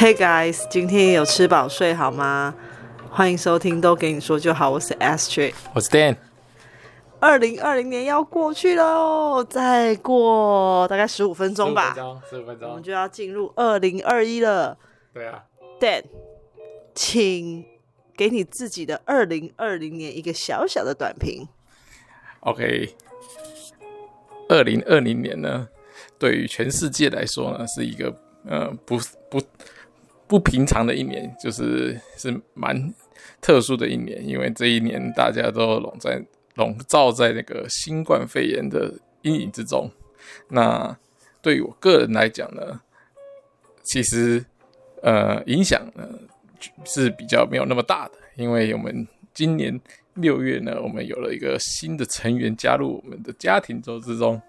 Hey guys，今天有吃饱睡好吗？欢迎收听都给你说就好，我是 Astrid，我是 Dan。二零二零年要过去喽，再过大概十五分钟吧，十五分钟，我们就要进入二零二一了。对啊，Dan，请给你自己的二零二零年一个小小的短评。OK，二零二零年呢，对于全世界来说呢，是一个呃不不不平常的一年，就是是蛮特殊的一年，因为这一年大家都笼在笼罩在那个新冠肺炎的阴影之中。那对于我个人来讲呢，其实呃影响呢是比较没有那么大的，因为我们今年。六月呢，我们有了一个新的成员加入我们的家庭中之中，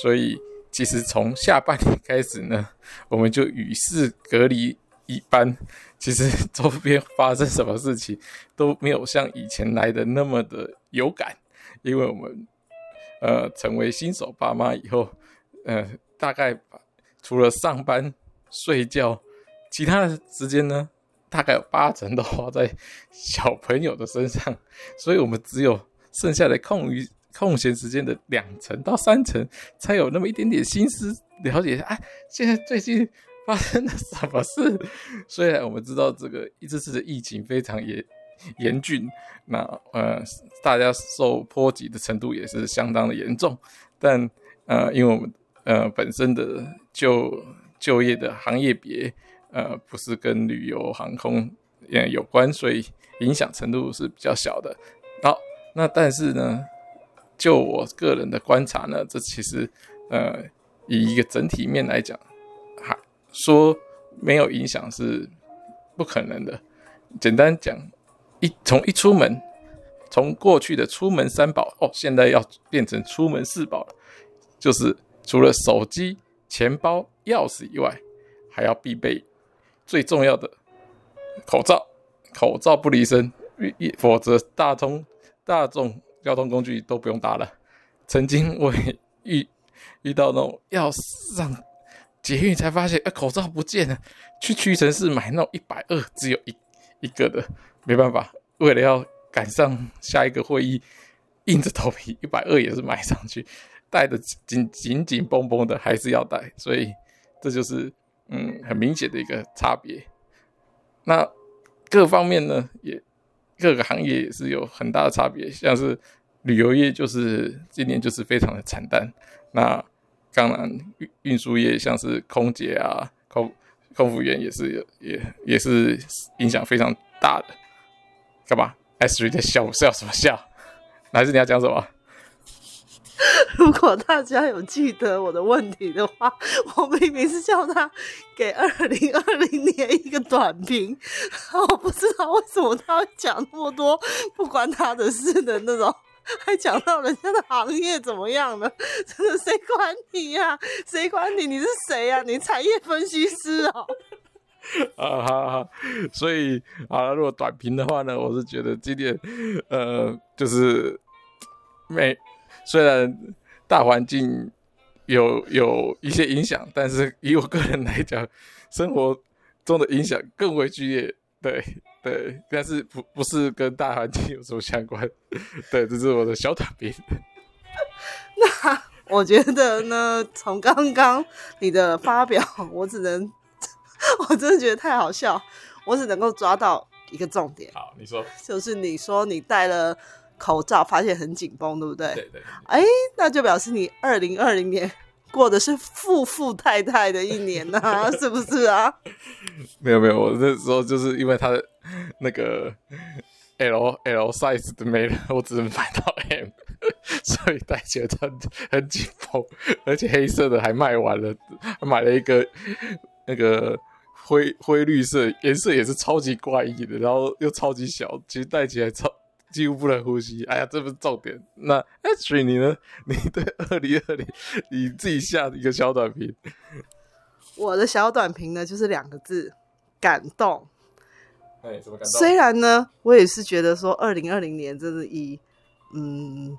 所以其实从下半年开始呢，我们就与世隔离一般。其实 周边发生什么事情都没有像以前来的那么的有感，因为我们呃成为新手爸妈以后，呃大概除了上班睡觉，其他的时间呢，大概有八成都花在小朋友的身上，所以我们只有剩下的空余空闲时间的两成到三成，才有那么一点点心思了解一下，哎，现在最近发生了什么事？虽然我们知道这个这次的疫情非常严严峻，那呃大家受波及的程度也是相当的严重，但呃因为我们呃本身的就就业的行业别。呃，不是跟旅游航空也有关，所以影响程度是比较小的。好，那但是呢，就我个人的观察呢，这其实呃，以一个整体面来讲，说没有影响是不可能的。简单讲，一从一出门，从过去的出门三宝哦，现在要变成出门四宝了，就是除了手机、钱包、钥匙以外，还要必备。最重要的口罩，口罩不离身，否则大通大众交通工具都不用搭了。曾经我遇遇到那种要上捷运才发现，哎、口罩不见了。去屈臣氏买那种一百二，只有一一个的，没办法，为了要赶上下一个会议，硬着头皮一百二也是买上去，戴的紧紧紧绷绷的，还是要戴。所以这就是。嗯，很明显的一个差别。那各方面呢，也各个行业也是有很大的差别。像是旅游业，就是今年就是非常的惨淡。那当然运运输业，像是空姐啊、空空服员也是也也是影响非常大的。干嘛？Astrid 在笑，笑什么笑？还是你要讲什么？如果大家有记得我的问题的话，我明明是叫他给二零二零年一个短评，我不知道为什么他会讲那么多不关他的事的那种，还讲到人家的行业怎么样呢？真的谁管你呀、谁管你？你是谁呀、你产业分析师哦。啊哈哈，所以啊，如果短评的话呢，我是觉得今天呃，就是没。虽然大环境有有一些影响，但是以我个人来讲，生活中的影响更为剧烈。对对，但是不不是跟大环境有什么相关。对，这是我的小短评。那我觉得呢，从刚刚你的发表，我只能，我真的觉得太好笑，我只能够抓到一个重点。好，你说，就是你说你戴了。口罩发现很紧绷，对不对？对对，对。哎，那就表示你二零二零年过的是富富太太的一年呐、啊，是不是啊？没有没有，我那时候就是因为他的 那个 L L size 的没了，我只能买到 M，所以戴起来很很紧绷，而且黑色的还卖完了，买了一个那个灰灰绿色，颜色也是超级怪异的，然后又超级小，其实戴起来超。几乎不能呼吸。哎呀，这不是重点。那 Astrid 你呢？你对 二零二零你自己下一个小短评。我的小短评呢，就是两个字：感动。哎，怎么感动？虽然呢，我也是觉得说，二零二零年真的以嗯，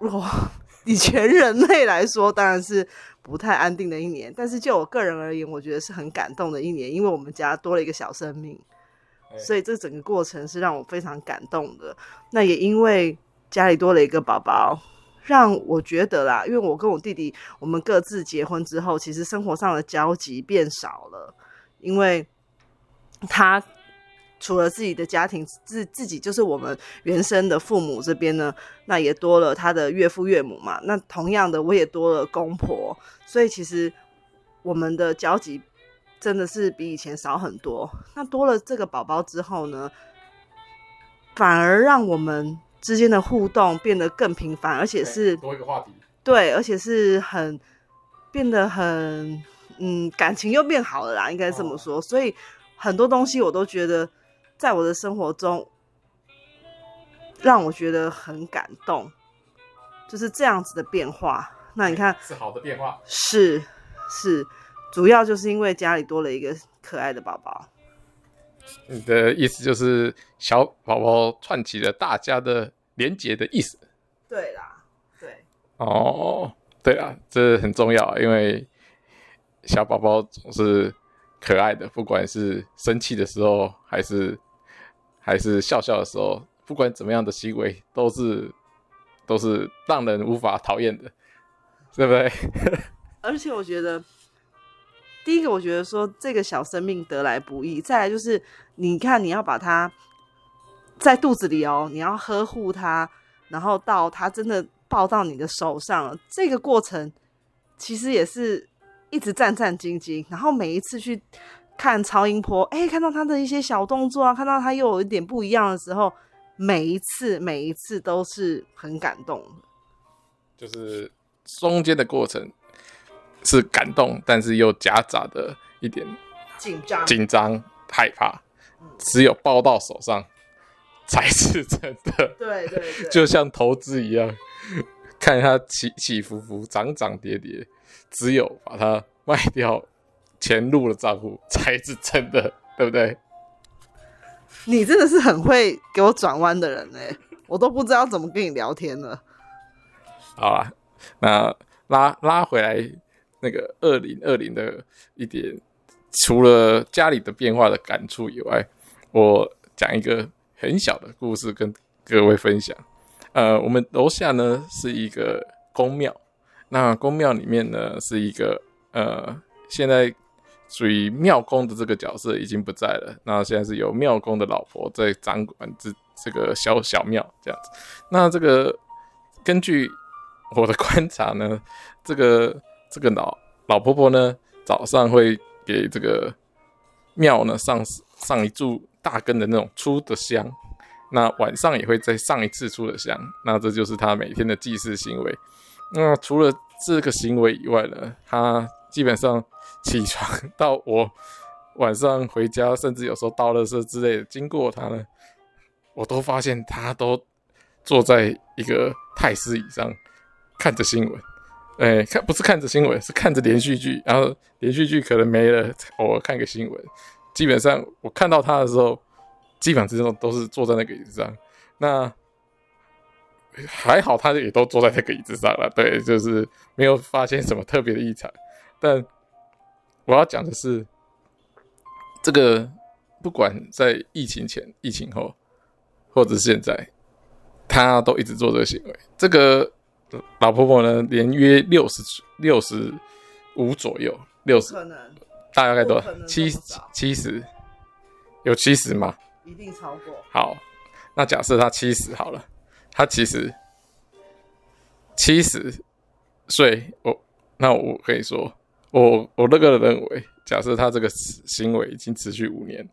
哇以全人类来说，当然是不太安定的一年。但是就我个人而言，我觉得是很感动的一年，因为我们家多了一个小生命，所以这整个过程是让我非常感动的。那也因为家里多了一个宝宝，让我觉得啦，因为我跟我弟弟，我们各自结婚之后，其实生活上的交集变少了，因为他。除了自己的家庭，自自己就是我们原生的父母这边呢，那也多了他的岳父岳母嘛。那同样的，我也多了公婆，所以其实我们的交集真的是比以前少很多。那多了这个宝宝之后呢，反而让我们之间的互动变得更频繁，而且是多一个话题。对，而且是很变得很嗯，感情又变好了啦，应该这么说。哦。所以很多东西我都觉得。在我的生活中，让我觉得很感动，就是这样子的变化。那你看，是好的变化，是是，主要就是因为家里多了一个可爱的宝宝。你的意思就是小宝宝串起了大家的连结的意思？对啦，对。哦，对啊，这很重要，因为小宝宝总是可爱的，不管是生气的时候还是。还是笑笑的时候，不管怎么样的行为，都是都是让人无法讨厌的，对不对？而且我觉得，第一个，我觉得说这个小生命得来不易；再来就是，你看你要把它在肚子里哦，你要呵护它，然后到它真的抱到你的手上，这个过程其实也是一直战战兢兢，然后每一次去。看超音波，哎、欸，看到他的一些小动作啊，看到他又有一点不一样的时候，每一次每一次都是很感动。就是中间的过程是感动，但是又夹杂的一点紧张、紧张、害怕。只有抱到手上才是真的。对对对，就像投资一样，看它起起伏伏、涨涨跌跌，只有把它卖掉。钱入了账户才是真的，对不对？你真的是很会给我转弯的人哎，我都不知道怎么跟你聊天了。好啊，那拉拉回来那个二零二零的一点，除了家里的变化的感触以外，我讲一个很小的故事跟各位分享。呃，我们楼下呢是一个宫庙，那宫庙里面呢是一个呃现在。属于庙公的这个角色已经不在了，那现在是由庙公的老婆在掌管这这个小小庙这样子。那这个根据我的观察呢，这个这个老老婆婆呢，早上会给这个庙呢上上一柱大根的那种粗的香，那晚上也会再上一次粗的香，那这就是她每天的祭祀行为。那除了这个行为以外呢，她基本上。起床到我晚上回家，甚至有时候倒垃圾之类的，经过他呢，我都发现他都坐在一个太师椅上看着新闻。哎、看不是看着新闻，是看着连续剧。然后连续剧可能没了，偶尔看个新闻。基本上我看到他的时候，基本上都是坐在那个椅子上。那还好，他也都坐在那个椅子上了。对，就是没有发现什么特别的异常，但。我要讲的是，这个不管在疫情前、疫情后，或者是现在，他都一直做这个行为。这个老婆婆呢，年约六十六十五左右，六十，大概多少？七七十，有七十吗？一定超过。好，那假设他七十好了，他其实七十岁，我那我可以说。我我那个认为，假设他这个行为已经持续五年，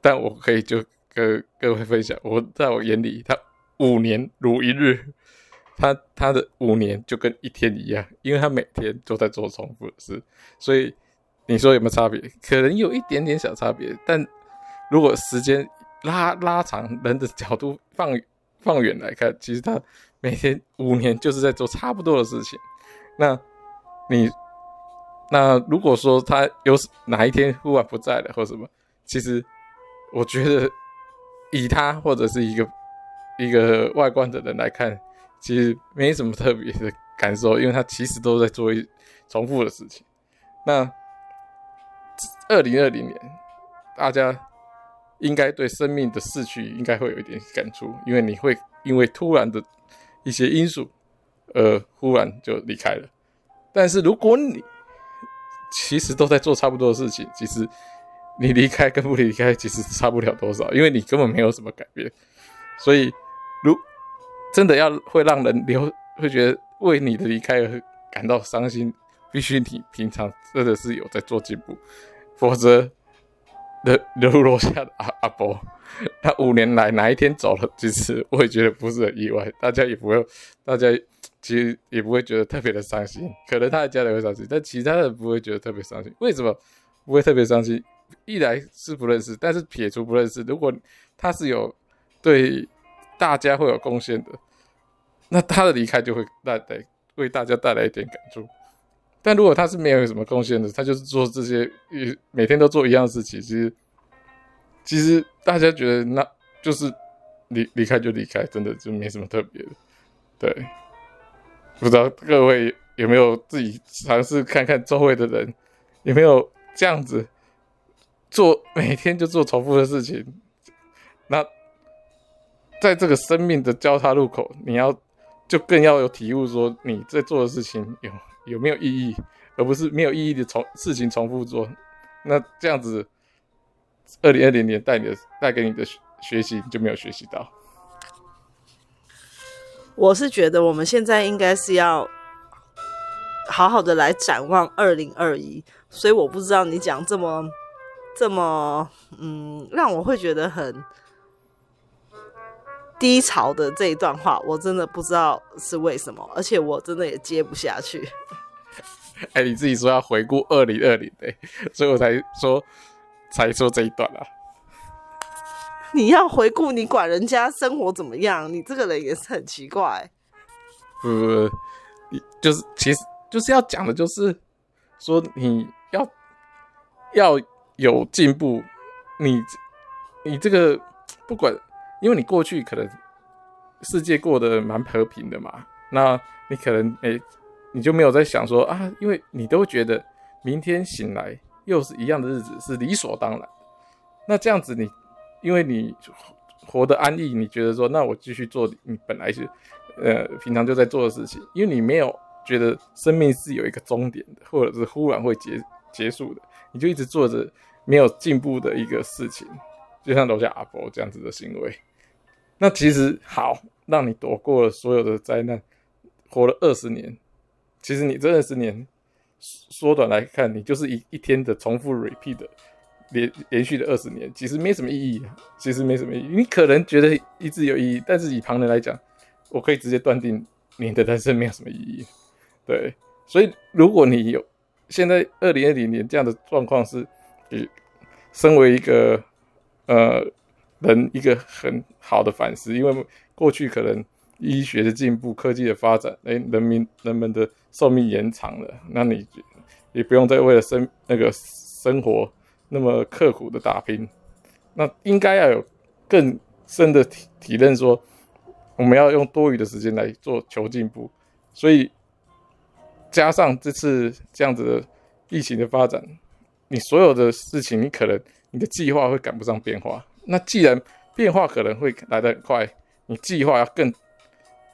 但我可以就跟各位分享，我在我眼里，他五年如一日，他他的五年就跟一天一样，因为他每天都在做重复的事，所以你说有没有差别？可能有一点点小差别，但如果时间拉拉长，人的角度放放远来看，其实他每天五年就是在做差不多的事情，那你。那如果说他有哪一天忽然不在了或什么，其实我觉得以他或者是一个一个外观的人来看，其实没什么特别的感受，因为他其实都在做一重复的事情。那二零二零年，大家应该对生命的逝去应该会有一点感触，因为你会因为突然的一些因素，而忽然就离开了。但是如果你其实都在做差不多的事情，其实你离开跟不离开其实差不了多少，因为你根本没有什么改变。所以，如真的要会让人留，会觉得为你的离开而感到伤心，必须你平常真的是有在做进步，否则，留留落下的阿阿伯，他五年来哪一天走了，其实我也觉得不是很意外，大家也不会，大家其实也不会觉得特别的伤心，可能他的家人会伤心，但其他人不会觉得特别伤心。为什么不会特别伤心？一来是不认识，但是撇除不认识，如果他是有对大家会有贡献的。那他的离开就会带来为大家带来一点感触，但如果他是没有什么贡献的，他就是做这些，每天都做一样事情，其实其实大家觉得那就是离离开就离开，真的就没什么特别的。对，不知道各位有没有自己尝试看看周围的人有没有这样子做，每天就做重复的事情。那在这个生命的交叉路口，你要。就更要有体悟，说你在做的事情有有没有意义，而不是没有意义的重事情重复做。那这样子，二零二零年带你的带给你的学习就没有学习到。我是觉得我们现在应该是要好好的来展望二零二一，所以我不知道你讲这么这么嗯，让我会觉得很。低潮的这一段话，我真的不知道是为什么，而且我真的也接不下去。哎、你自己说要回顾二零二零的，所以我才说才说这一段啊。你要回顾，你管人家生活怎么样？你这个人也是很奇怪。不不不，就是其实就是要讲的，就是说你要要有进步，你你这个不管。因为你过去可能世界过得蛮和平的嘛，那你可能哎、你就没有在想说啊，因为你都觉得明天醒来又是一样的日子，是理所当然。那这样子你，因为你活得安逸，你觉得说，那我继续做你本来是呃平常就在做的事情，因为你没有觉得生命是有一个终点的，或者是忽然会结结束的，你就一直做着没有进步的一个事情，就像楼下阿伯这样子的行为。那其实好，让你躲过了所有的灾难，活了二十年。其实你这二十年缩短来看，你就是一一天的重复 repeat 的连连续的二十年，其实没什么意义。其实没什么意义。你可能觉得一直有意义，但是以旁人来讲，我可以直接断定你的人生没有什么意义。对，所以如果你有现在二零二零年这样的状况，是你身为一个呃。人一个很好的反思，因为过去可能医学的进步、科技的发展，哎，人民人们的寿命延长了，那你也不用再为了生那个生活那么刻苦的打拼，那应该要有更深的体体认，说我们要用多余的时间来做求进步，所以加上这次这样子的疫情的发展，你所有的事情，你可能你的计划会赶不上变化。那既然变化可能会来得很快，你计划要更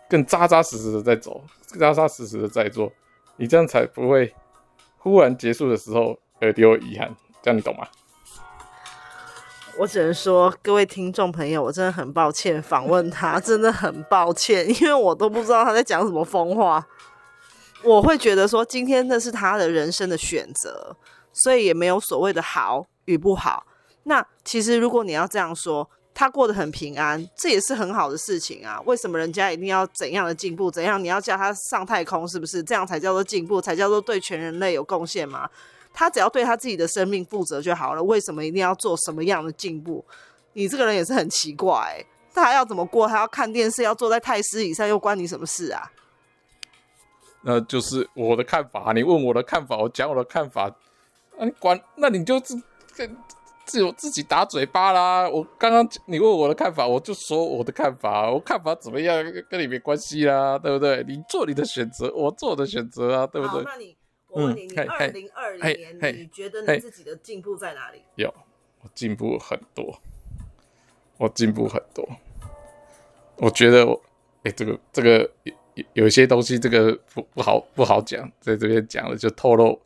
更扎扎实实的在走，扎扎实实的在做，你这样才不会忽然结束的时候而留遗憾。这样你懂吗？我只能说，各位听众朋友，我真的很抱歉访问他，真的很抱歉，因为我都不知道他在讲什么疯话。我会觉得说，今天那是他的人生的选择，所以也没有所谓的好与不好。那其实，如果你要这样说，他过得很平安，这也是很好的事情啊。为什么人家一定要怎样的进步？怎样你要叫他上太空，是不是这样才叫做进步？才叫做对全人类有贡献吗？他只要对他自己的生命负责就好了。为什么一定要做什么样的进步？你这个人也是很奇怪欸。他还要怎么过？他要看电视，要坐在太师椅上，又关你什么事啊？那就是我的看法。你问我的看法，我讲我的看法。那你管？那你就自自有自己打嘴巴啦。我刚刚你问我的看法，我就说我的看法，我看法怎么样跟你没关系啦，对不对？你做你的选择，我做我的选择啊，对不对？那你，我问你，嗯、你二零二零年你觉得你自己的进步在哪里？有，我进步很多，我进步很多。我觉得我，哎，这个这个有有一些东西，这个不不好不好讲，在这边讲了就透露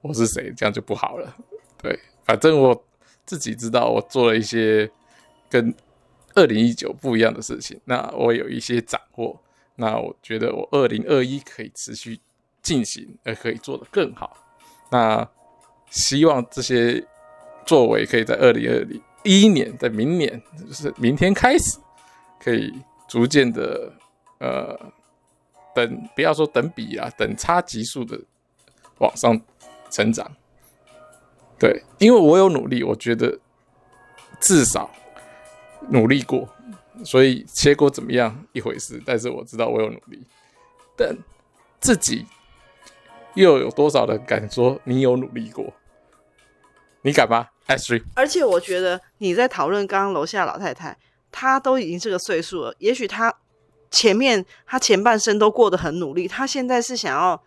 我是谁，这样就不好了。对，反正我自己知道，我做了一些跟二零一九不一样的事情。那我有一些掌握，那我觉得我二零二一可以持续进行，而可以做得更好。那希望这些作为可以在二零二零一一年，在明年，就是明天开始。可以逐渐的，呃，等不要说等比啊，等差级数的往上成长。对，因为我有努力，我觉得至少努力过，所以结果怎么样一回事。但是我知道我有努力，但自己又有多少人敢说你有努力过？你敢吗？Ashley？而且我觉得你在讨论刚刚楼下老太太。她都已经这个岁数了，也许她前面她前半生都过得很努力，她现在是想要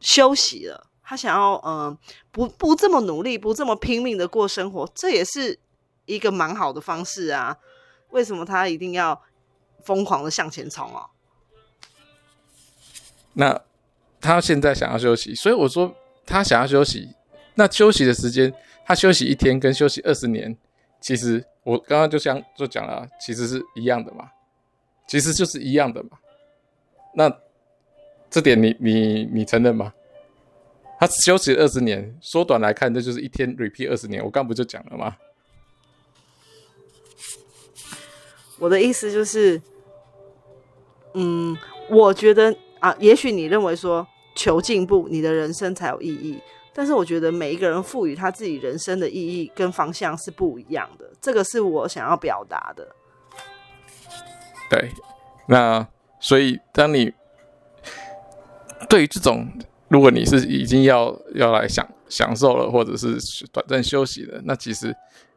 休息了，她想要嗯、呃、不不这么努力，不这么拼命的过生活，这也是一个蛮好的方式啊。为什么他一定要疯狂的向前冲哦？那他现在想要休息，所以我说他想要休息，那休息的时间，他休息一天跟休息二十年，其实。我刚刚就像就讲了，其实是一样的嘛，其实就是一样的嘛。那这点你你你承认吗？他休息二十年，缩短来看，这就是一天 repeat 二十年。我刚不就讲了吗？我的意思就是，嗯，我觉得啊，也许你认为说求进步，你的人生才有意义。但是我觉得每一个人赋予他自己人生的意义跟方向是不一样的，这个是我想要表达的。对，那所以当你对于这种，如果你是已经要要来享享受了，或者是短暂休息了，那其实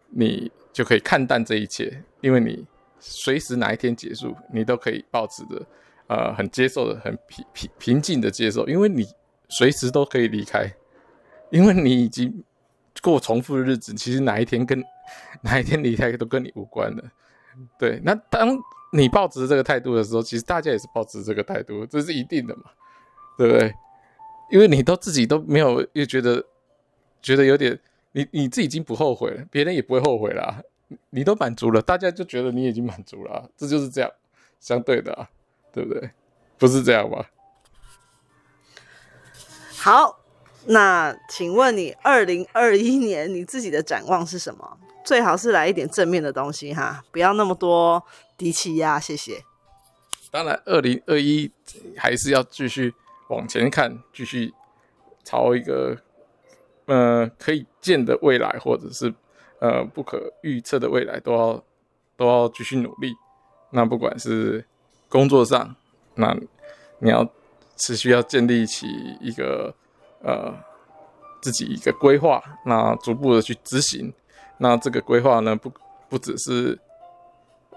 你就可以看淡这一切，因为你随时哪一天结束，你都可以保持着呃很接受的、很平平平静的接受，因为你随时都可以离开。因为你已经过重复的日子，其实哪一天跟哪一天离开都跟你无关了。对，那当你抱持这个态度的时候，其实大家也是抱持这个态度，这是一定的嘛，对不对？因为你都自己都没有，又觉得觉得有点，你你自己已经不后悔了，别人也不会后悔啦。你都满足了，大家就觉得你已经满足了，这就是这样相对的啊，对不对？不是这样吧？好。那请问你二零二一年你自己的展望是什么？最好是来一点正面的东西哈，不要那么多低气压，谢谢。当然，二零二一还是要继续往前看，继续朝一个呃可以见的未来，或者是呃不可预测的未来，都要都要继续努力。那不管是工作上，那你要持续要建立起一个。呃，自己一个规划，那逐步的去执行。那这个规划呢，不不只是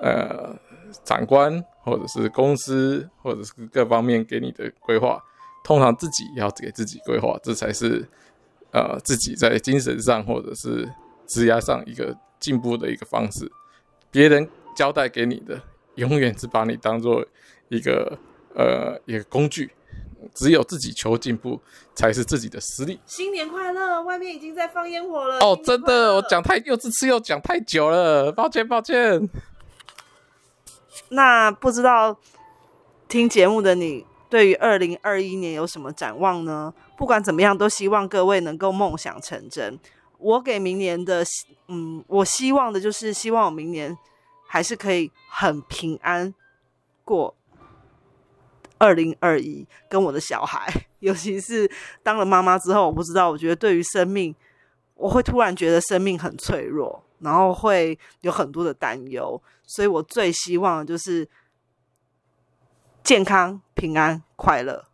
呃长官或者是公司或者是各方面给你的规划，通常自己要给自己规划，这才是呃自己在精神上或者是职业上一个进步的一个方式。别人交代给你的，永远只把你当做一个呃一个工具。只有自己求进步，才是自己的实力。新年快乐！外面已经在放烟火了。哦，真的，我讲太又这次又讲太久了，抱歉抱歉。那不知道听节目的你，对于二零二一年有什么展望呢？不管怎么样，都希望各位能够梦想成真。我给明年的，嗯，我希望的就是希望我明年还是可以很平安过。二零二一跟我的小孩，尤其是当了妈妈之后，我不知道，我觉得对于生命，我会突然觉得生命很脆弱，然后会有很多的担忧，所以我最希望的就是健康、平安、快乐。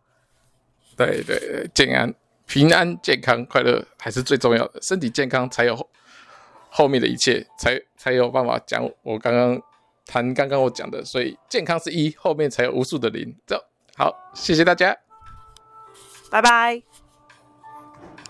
对对对，健安、平安、健康、快乐还是最重要的，身体健康才有后面的一切，才才有办法讲我刚刚谈刚刚我讲的。所以健康是一，后面才有无数的零。走，好，谢谢大家，拜拜。